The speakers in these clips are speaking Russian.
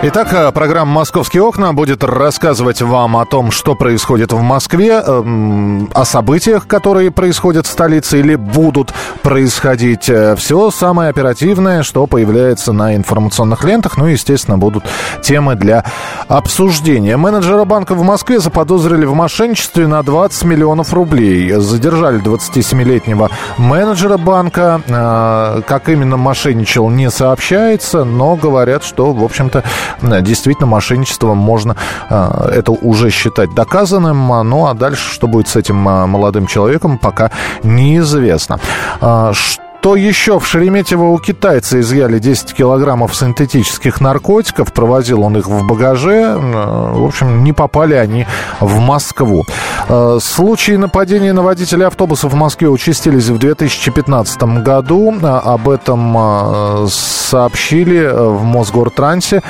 Итак, э, программа «Московские окна» будет рассказывать вам о том, что происходит в Москве, эм, о событиях, которые происходят в столице или будут происходить. Э, Все самое оперативное, что появляется на информационных лентах. Ну и, естественно, будут темы для обсуждения. Менеджера банка в Москве заподозрили в мошенничестве на 20 миллионов рублей. Задержали 27-летнего менеджера банка. Э, Как именно мошенничал, не сообщается, но говорят, что, в общем-то, действительно мошенничество можно э, это уже считать доказанным. Ну а дальше, что будет с этим э, молодым человеком, пока неизвестно. А, что еще? В Шереметьево у китайца изъяли 10 килограммов синтетических наркотиков. Провозил он их в багаже. Э, В общем, не попали они в Москву. Э, Случаи нападения на водителей автобусов в Москве участились в 2015 году. А, Об этом э, сообщили в Мосгортрансе.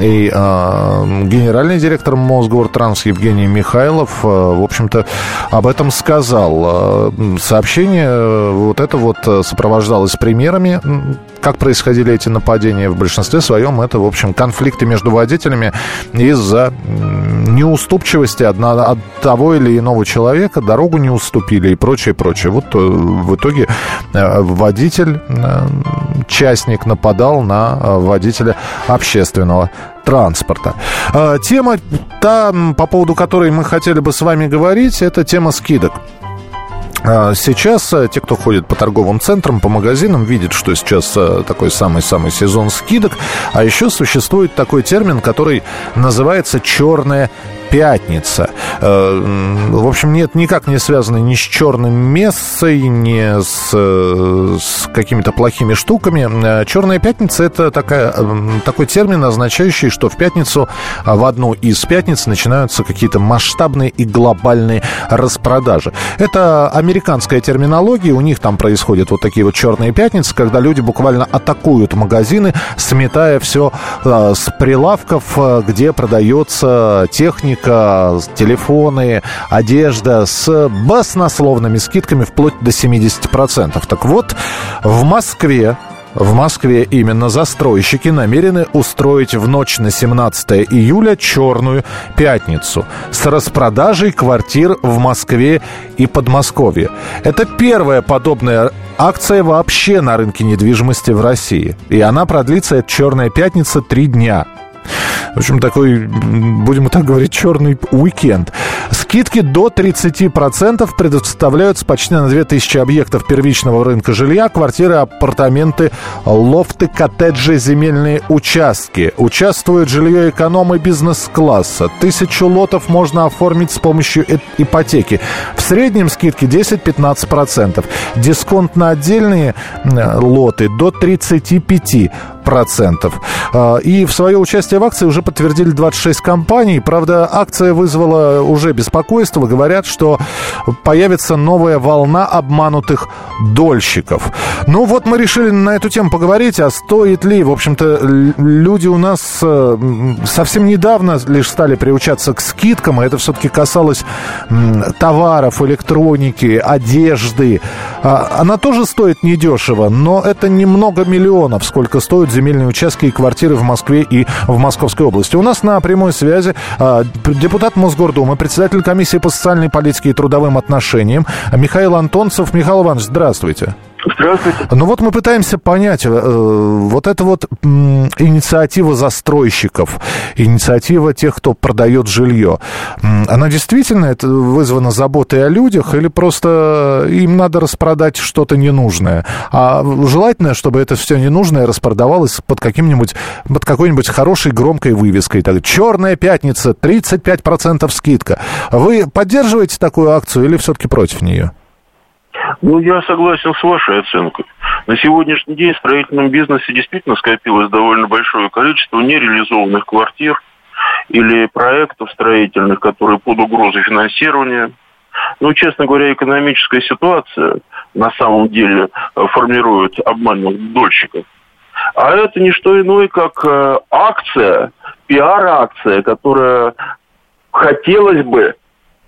И э, генеральный директор Мосгортранс Евгений Михайлов, э, в общем-то, об этом сказал. Э, Сообщение э, вот это вот э, сопровождалось примерами, как происходили эти нападения. В большинстве своем это, в общем, конфликты между водителями из-за неуступчивости одна- от того или иного человека, дорогу не уступили и прочее, прочее. Вот э, в итоге э, водитель, э, частник нападал на водителя общественного транспорта. Тема, та, по поводу которой мы хотели бы с вами говорить, это тема скидок. А, Сейчас э, те, кто ходит по торговым центрам, по магазинам, видят, что сейчас э, такой самый-самый сезон скидок. А еще существует такой термин, который называется «черная пятница. Э, В общем, нет, никак не связано ни с черным мессой, ни с, э, с какими-то плохими штуками. Э, Черная пятница – это такая, такой термин, означающий, что в пятницу, а, в одну из пятниц начинаются какие-то масштабные и глобальные распродажи. Это американская терминология, у них там происходят вот такие вот черные пятницы, когда люди буквально атакуют магазины, сметая все с прилавков, где продается техника, телефоны, одежда с баснословными скидками вплоть до 70%. Так вот, в Москве в Москве именно застройщики намерены устроить в ночь на 17 июля черную пятницу с распродажей квартир в Москве и Подмосковье. Это первая подобная акция вообще на рынке недвижимости в России. И она продлится, эта черная пятница, три дня. В общем, такой, будем так говорить, черный уикенд. Скидки до 30% предоставляются почти на 2000 объектов первичного рынка жилья, квартиры, апартаменты, лофты, коттеджи, земельные участки. Участвует жилье эконом и бизнес-класса. Тысячу лотов можно оформить с помощью ипотеки. В среднем скидки 10-15%. Дисконт на отдельные лоты до 35% процентов. А, И в свое участие в акции уже подтвердили 26 компаний. Правда, акция вызвала уже беспокойство. Говорят, что появится новая волна обманутых дольщиков. Ну вот мы решили на эту тему поговорить, а стоит ли, в общем-то, люди у нас э, совсем недавно лишь стали приучаться к скидкам, и это все-таки касалось товаров, электроники, одежды. А, Она тоже стоит недешево, но это немного миллионов, сколько стоят земельные участки и квартиры в Москве и в Московской области. У нас на прямой связи а, депутат Мосгордумы, председатель комиссии по социальной политике и трудовым отношениям Михаил Антонцев. Михаил Иванович, здравствуйте. Здравствуйте. Ну вот мы пытаемся понять, э, вот эта вот инициатива застройщиков, инициатива тех, кто продает жилье, она действительно это вызвана заботой о людях или просто им надо распродать что-то ненужное? А желательно, чтобы это все ненужное распродавалось под каким-нибудь, под какой-нибудь хорошей громкой вывеской. Так, Черная пятница, 35% скидка. Вы поддерживаете такую акцию или все-таки против нее? Ну, я согласен с вашей оценкой. На сегодняшний день в строительном бизнесе действительно скопилось довольно большое количество нереализованных квартир или проектов строительных, которые под угрозой финансирования. Ну, честно говоря, экономическая ситуация на самом деле э, формирует обманных дольщиков. А это не что иное, как э, акция, пиар-акция, которая хотелось бы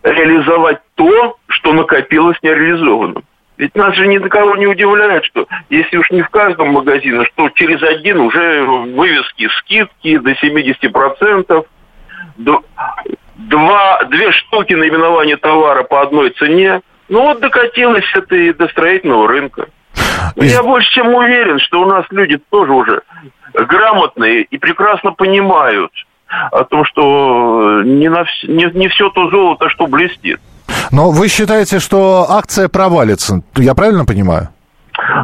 реализовать то, что накопилось нереализованным. Ведь нас же ни на кого не удивляет, что если уж не в каждом магазине, что через один уже вывески скидки до 70%, два, две штуки наименования товара по одной цене. Ну вот докатилось это и до строительного рынка. Я больше чем уверен, что у нас люди тоже уже грамотные и прекрасно понимают о том, что не, на, не, не все то золото, что блестит. Но вы считаете, что акция провалится? Я правильно понимаю?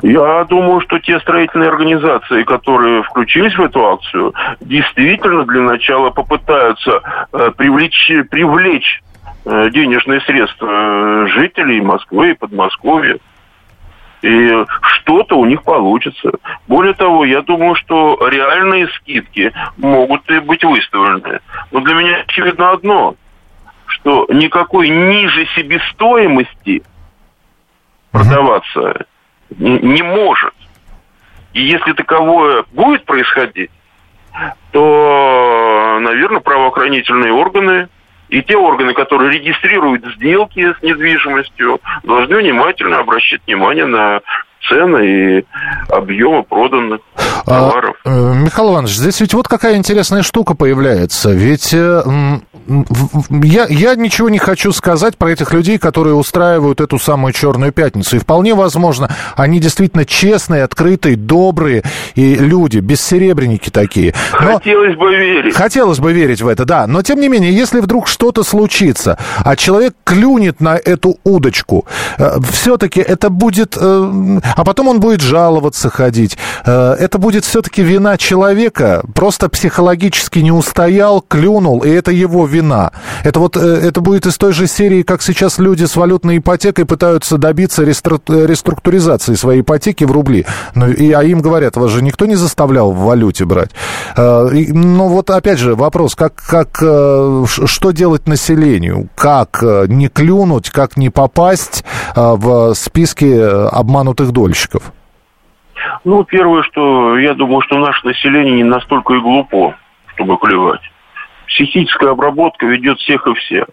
Я думаю, что те строительные организации, которые включились в эту акцию, действительно для начала попытаются э, привлечь, привлечь э, денежные средства э, жителей Москвы и Подмосковья. И что-то у них получится. Более того, я думаю, что реальные скидки могут и быть выставлены. Но для меня очевидно одно, что никакой ниже себестоимости продаваться не, не может. И если таковое будет происходить, то, наверное, правоохранительные органы и те органы, которые регистрируют сделки с недвижимостью, должны внимательно обращать внимание на цены и объемы проданных а, товаров. А, Михаил Иванович, здесь ведь вот какая интересная штука появляется. Ведь э, я, я ничего не хочу сказать про этих людей, которые устраивают эту самую Черную пятницу. И вполне возможно, они действительно честные, открытые, добрые и люди, бессеребренники такие. Но... Хотелось бы верить. Хотелось бы верить в это, да. Но тем не менее, если вдруг что-то случится, а человек клюнет на эту удочку, э, все-таки это будет... Э, а потом он будет жаловаться ходить. Э, это будет все-таки вина человека. Просто психологически не устоял, клюнул, и это его вина. Это вот э, это будет из той же серии, как сейчас люди с валютной ипотекой пытаются добиться реструктуризации своей ипотеки в рубли. Ну, и, а им говорят, вас же никто не заставлял в валюте брать. Э, ну вот опять же вопрос, как, как, что делать населению? Как не клюнуть, как не попасть в списки обманутых дольщиков? Ну, первое, что я думаю, что наше население не настолько и глупо, чтобы клевать. Психическая обработка ведет всех и всех.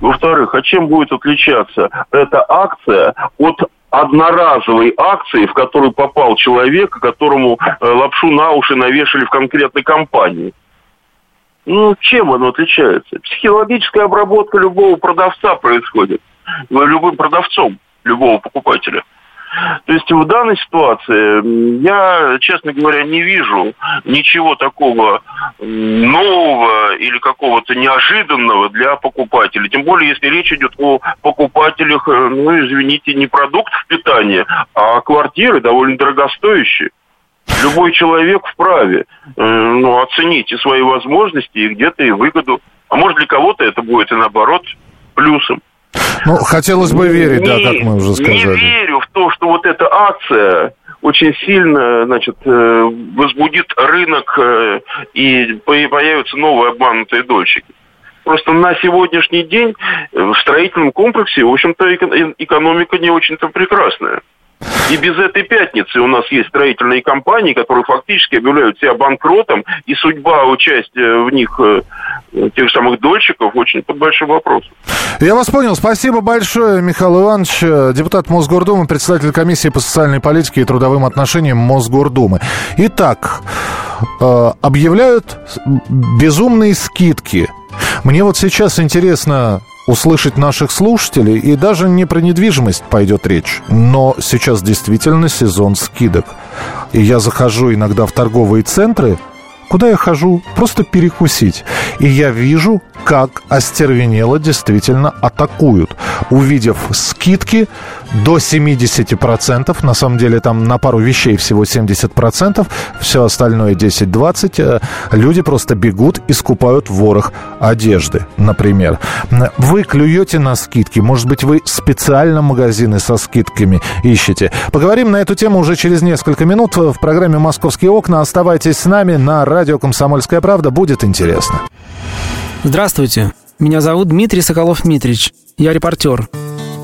Во-вторых, а чем будет отличаться эта акция от одноразовой акции, в которую попал человек, которому э, лапшу на уши навешали в конкретной компании? Ну, чем оно отличается? Психологическая обработка любого продавца происходит. Любым продавцом любого покупателя – то есть в данной ситуации я, честно говоря, не вижу ничего такого нового или какого-то неожиданного для покупателя. Тем более, если речь идет о покупателях, э, ну, извините, не продуктов питания, а квартиры довольно дорогостоящие. Любой человек вправе э, ну, оценить и свои возможности, и где-то и выгоду. А может для кого-то это будет и наоборот плюсом. Ну, хотелось бы верить, не, да, как мы уже сказали. Не верю в то, что вот эта акция очень сильно, значит, э, возбудит рынок э, и появятся новые обманутые дольщики. Просто на сегодняшний день в строительном комплексе, в общем-то, экономика не очень-то прекрасная. И без этой пятницы у нас есть строительные компании, которые фактически объявляют себя банкротом, и судьба участия в них э, тех самых дольщиков очень под большим вопросом. Я вас понял. Спасибо большое, Михаил Иванович, депутат Мосгордумы, председатель комиссии по социальной политике и трудовым отношениям Мосгордумы. Итак, э, объявляют безумные скидки. Мне вот сейчас интересно, услышать наших слушателей, и даже не про недвижимость пойдет речь, но сейчас действительно сезон скидок. И я захожу иногда в торговые центры, куда я хожу просто перекусить. И я вижу, как остервенело действительно атакуют. Увидев скидки до 70%, на самом деле там на пару вещей всего 70%, все остальное 10-20%, э, люди просто бегут и скупают ворох одежды, например. Вы клюете на скидки, может быть, вы специально магазины со скидками ищете. Поговорим на эту тему уже через несколько минут в программе «Московские окна». Оставайтесь с нами на радио «Комсомольская правда», будет интересно. Здравствуйте, меня зовут Дмитрий Соколов-Митрич, я репортер.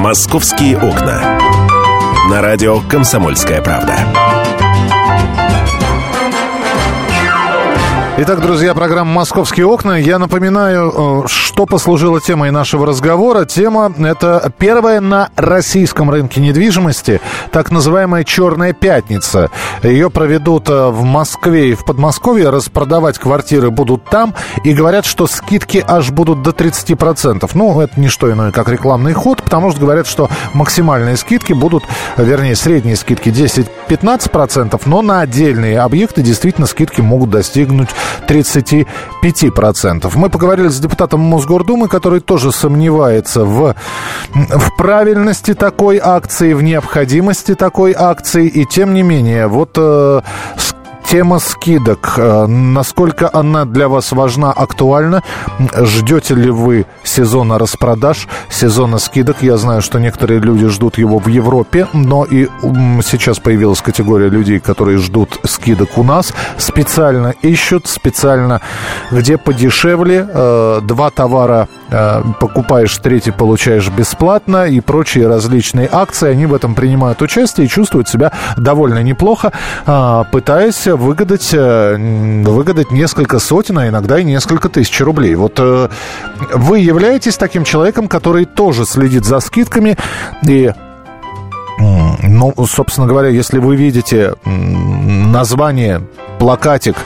«Московские окна». На радио «Комсомольская правда». Итак, друзья, программа «Московские окна». Я напоминаю, э, что послужило темой нашего разговора. Тема – это первая на российском рынке недвижимости, так называемая «Черная пятница». Ее проведут э, в Москве и в Подмосковье. Распродавать квартиры будут там. И говорят, что скидки аж будут до 30%. Ну, это не что иное, как рекламный ход, потому что говорят, что максимальные скидки будут, вернее, средние скидки 10-15%, но на отдельные объекты действительно скидки могут достигнуть 35%. Мы поговорили с депутатом Мосгордумы, который тоже сомневается в, в правильности такой акции, в необходимости такой акции. И тем не менее, вот э, Тема скидок. Э, насколько она для вас важна, актуальна? Ждете ли вы сезона распродаж, сезона скидок? Я знаю, что некоторые люди ждут его в Европе, но и сейчас появилась категория людей, которые ждут скидок у нас. Специально ищут, специально где подешевле. Э, два товара э, покупаешь, третий получаешь бесплатно и прочие различные акции. Они в этом принимают участие и чувствуют себя довольно неплохо, пытаясь выгадать, э, выгадать несколько сотен, а иногда и несколько тысяч рублей. Вот э, вы являетесь таким человеком, который тоже следит за скидками и ну, собственно говоря, если вы видите название, плакатик,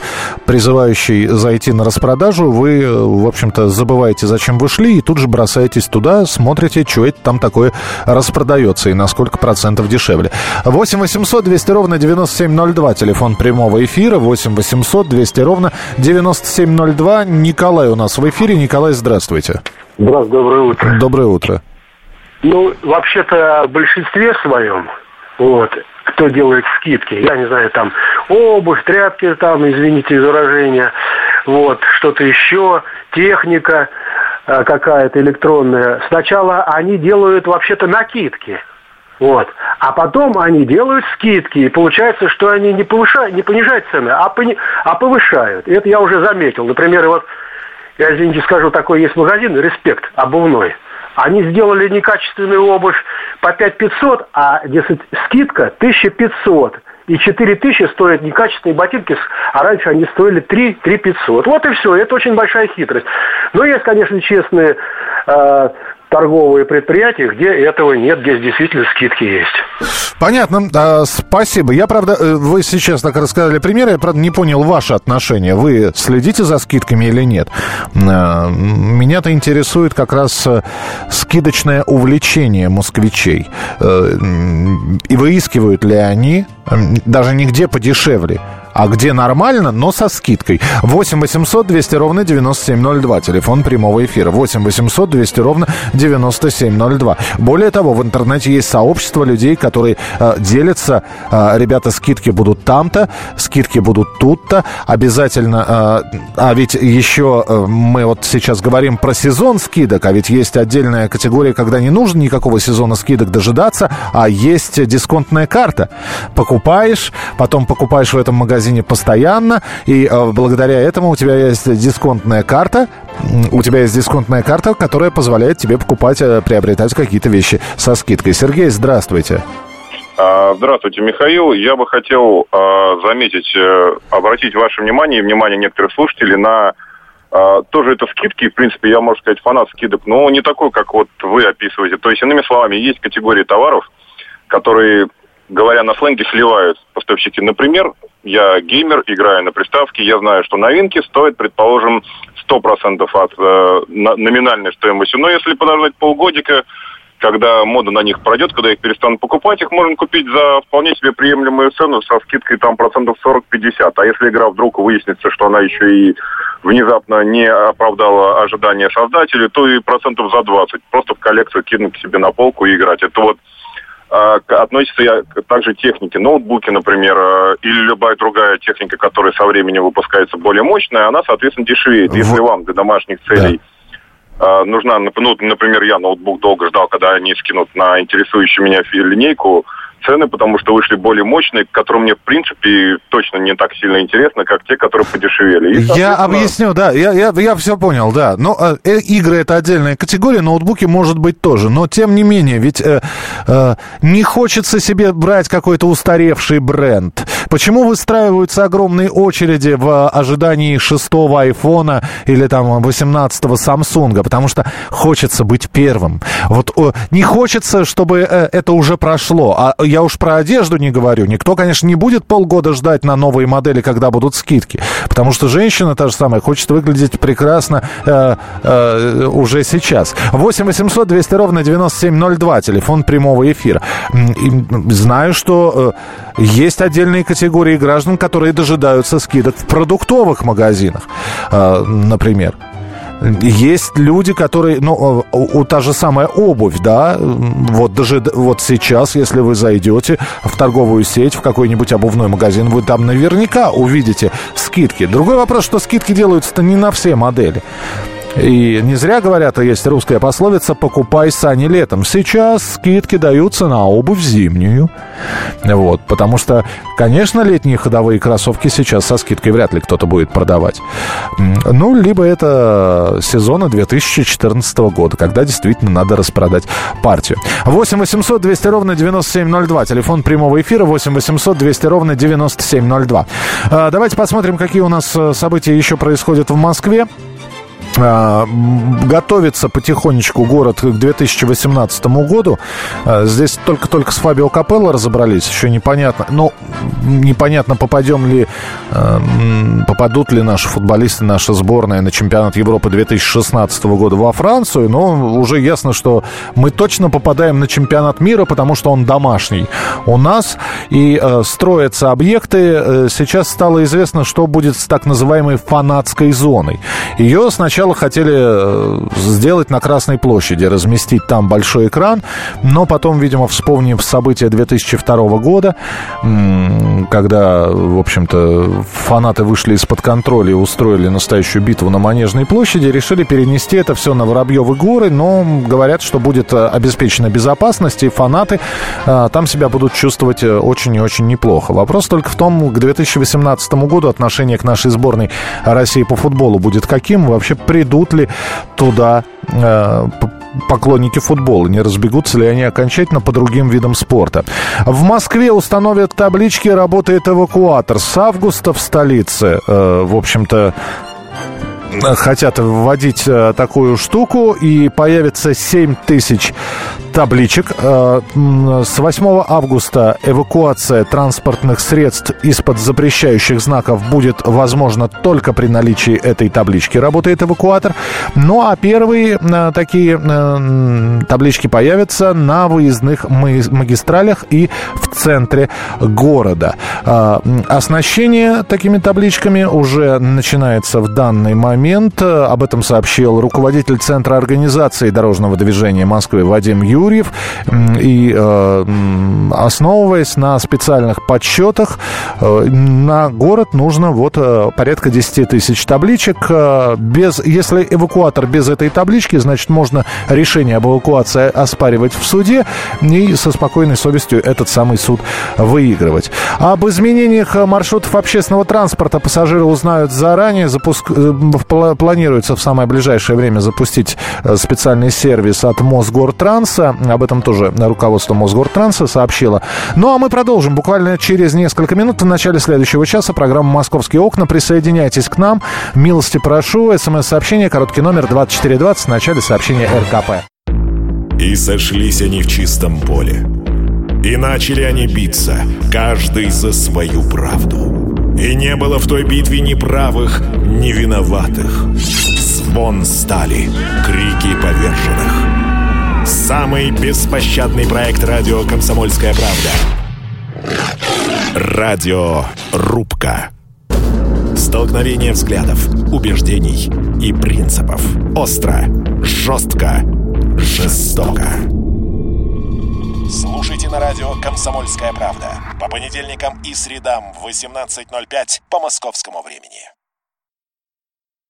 призывающий зайти на распродажу, вы, в общем-то, забываете, зачем вы шли, и тут же бросаетесь туда, смотрите, что это там такое распродается и на сколько процентов дешевле. 8 800 200 ровно 9702, телефон прямого эфира, 8 800 200 ровно 9702. Николай у нас в эфире. Николай, здравствуйте. Здравствуйте, доброе утро. Доброе утро. Ну, вообще-то в большинстве своем, вот, кто делает скидки, я не знаю, там, обувь, тряпки, там, извините за вот, что-то еще, техника э, какая-то электронная. Сначала они делают вообще-то накидки, вот. А потом они делают скидки, и получается, что они не повышают, не понижают цены, а, пони, а повышают. И это я уже заметил. Например, вот, я, извините, скажу, такой есть магазин, «Респект» обувной. Они сделали некачественную обувь по 5500, а, дескать, скидка 1500. И 4 тысячи стоят некачественные ботинки, а раньше они стоили 3, 3 500. Вот и все. Это очень большая хитрость. Но есть, конечно, честные э, торговые предприятия, где этого нет, где действительно скидки есть. Понятно. А, спасибо. Я, правда, э, вы сейчас так рассказали пример, я, правда, не понял ваше отношение. Вы следите за скидками или нет? А, меня-то интересует как раз э, скидочное увлечение москвичей. Э, и выискивают ли они даже нигде подешевле а где нормально, но со скидкой. 8 800 200 ровно 9702. Телефон прямого эфира. 8 800 200 ровно 9702. Более того, в интернете есть сообщество людей, которые э, делятся. Э, ребята, скидки будут там-то, скидки будут тут-то. Обязательно... Э, а ведь еще э, мы вот сейчас говорим про сезон скидок, а ведь есть отдельная категория, когда не нужно никакого сезона скидок дожидаться, а есть дисконтная карта. Покупаешь, потом покупаешь в этом магазине магазине постоянно, и э, благодаря этому у тебя есть дисконтная карта, у тебя есть дисконтная карта, которая позволяет тебе покупать, э, приобретать какие-то вещи со скидкой. Сергей, здравствуйте. А, здравствуйте, Михаил. Я бы хотел а, заметить, э, обратить ваше внимание и внимание некоторых слушателей на а, тоже это скидки, в принципе, я, можно сказать, фанат скидок, но не такой, как вот вы описываете. То есть, иными словами, есть категории товаров, которые, говоря на сленге, сливают поставщики. Например, я геймер, играю на приставке, я знаю, что новинки стоят, предположим, 100% от э, номинальной стоимости. Но если подождать полгодика, когда мода на них пройдет, когда их перестанут покупать, их можно купить за вполне себе приемлемую цену со скидкой там процентов 40-50. А если игра вдруг выяснится, что она еще и внезапно не оправдала ожидания создателей, то и процентов за 20. Просто в коллекцию кинуть себе на полку и играть. Это вот относится я также технике. Ноутбуки, например, а, или любая другая техника, которая со временем выпускается более мощная, она, соответственно, дешевеет. Если вам для домашних целей э, нужна, ну, например, я ноутбук долго ждал, когда они скинут на интересующую меня линейку, цены, потому что вышли более мощные, которые мне, в принципе, точно не так сильно интересны, как те, которые подешевели. И, я объясню, да, я, я, я все понял, да. Но э, игры это отдельная категория, ноутбуки может быть тоже. Но тем не менее, ведь э, э, не хочется себе брать какой-то устаревший бренд. Почему выстраиваются огромные очереди в ожидании шестого айфона или там 18-го Samsung? Потому что хочется быть первым. Вот э, не хочется, чтобы э, это уже прошло. А я уж про одежду не говорю. Никто, конечно, не будет полгода ждать на новые модели, когда будут скидки. Потому что женщина та же самая хочет выглядеть прекрасно э, э, уже сейчас. 8 800 200 ровно 9702, телефон прямого эфира. И знаю, что э, есть отдельные категории граждан, которые дожидаются скидок в продуктовых магазинах, э, например. Есть люди, которые, ну, у, у та же самая обувь, да, вот даже вот сейчас, если вы зайдете в торговую сеть, в какой-нибудь обувной магазин, вы там наверняка увидите скидки. Другой вопрос, что скидки делаются-то не на все модели. И не зря говорят, есть русская пословица «покупай сани летом». Сейчас скидки даются на обувь зимнюю. Вот, потому что, конечно, летние ходовые кроссовки сейчас со скидкой вряд ли кто-то будет продавать. Ну, либо это сезона 2014 года, когда действительно надо распродать партию. 8 800 200 ровно 9702. Телефон прямого эфира 8 800 200 ровно 9702. А, давайте посмотрим, какие у нас э, события еще происходят в Москве. А, готовится потихонечку город к 2018 году. А, здесь только-только с Фабио Капелло разобрались, еще непонятно. Но ну, непонятно, попадем ли, а, попадут ли наши футболисты, наша сборная на чемпионат Европы 2016 года во Францию. Но уже ясно, что мы точно попадаем на чемпионат мира, потому что он домашний у нас. И строятся объекты. Э, сейчас стало известно, что будет с так называемой фанатской зоной. Ее сначала Сначала хотели э, сделать на Красной площади, разместить там большой экран, но потом, видимо, вспомнив события 2002 года, когда, в общем-то, фанаты вышли из-под контроля и устроили настоящую битву на Манежной площади, решили перенести это все на Воробьевы горы, но говорят, что будет э, обеспечена безопасность, и фанаты э, там себя будут чувствовать очень и очень неплохо. Вопрос только в том, к 2018 году отношение к нашей сборной России по футболу будет каким? Вообще придут ли туда э, поклонники футбола, не разбегутся ли они окончательно по другим видам спорта. В Москве установят таблички «Работает эвакуатор». С августа в столице, э, в общем-то, хотят вводить э, такую штуку, и появится 7 тысяч табличек. Э, с 8 августа эвакуация транспортных средств из-под запрещающих знаков будет возможна только при наличии этой таблички. Работает эвакуатор. Ну а первые э, такие таблички появятся на выездных магистралях и в центре города. Оснащение такими табличками уже начинается в данный момент момент. Э, об этом сообщил руководитель Центра организации дорожного движения Москвы Вадим Юрьев. И э, основываясь на специальных подсчетах, э, на город нужно вот порядка 10 тысяч табличек. Без, если эвакуатор без этой таблички, значит, можно решение об эвакуации оспаривать в суде и со спокойной совестью этот самый суд выигрывать. Об изменениях маршрутов общественного транспорта пассажиры узнают заранее. Запуск... планируется в самое ближайшее время запустить э, специальный сервис от Мосгортранса. Об этом тоже руководство Мосгортранса сообщило. Ну а мы продолжим буквально через несколько минут. В начале следующего часа программа «Московские окна». Присоединяйтесь к нам. Милости прошу. СМС-сообщение, короткий номер 2420 в начале сообщения РКП. И сошлись они в чистом поле. И начали они биться, каждый за свою правду. И не было в той битве ни правых, ни виноватых. Звон стали, крики поверженных. Самый беспощадный проект радио «Комсомольская правда». Радио «Рубка». Столкновение взглядов, убеждений и принципов. Остро, жестко, жестоко. Слушайте на радио «Комсомольская правда» по понедельникам и средам в 18.05 по московскому времени.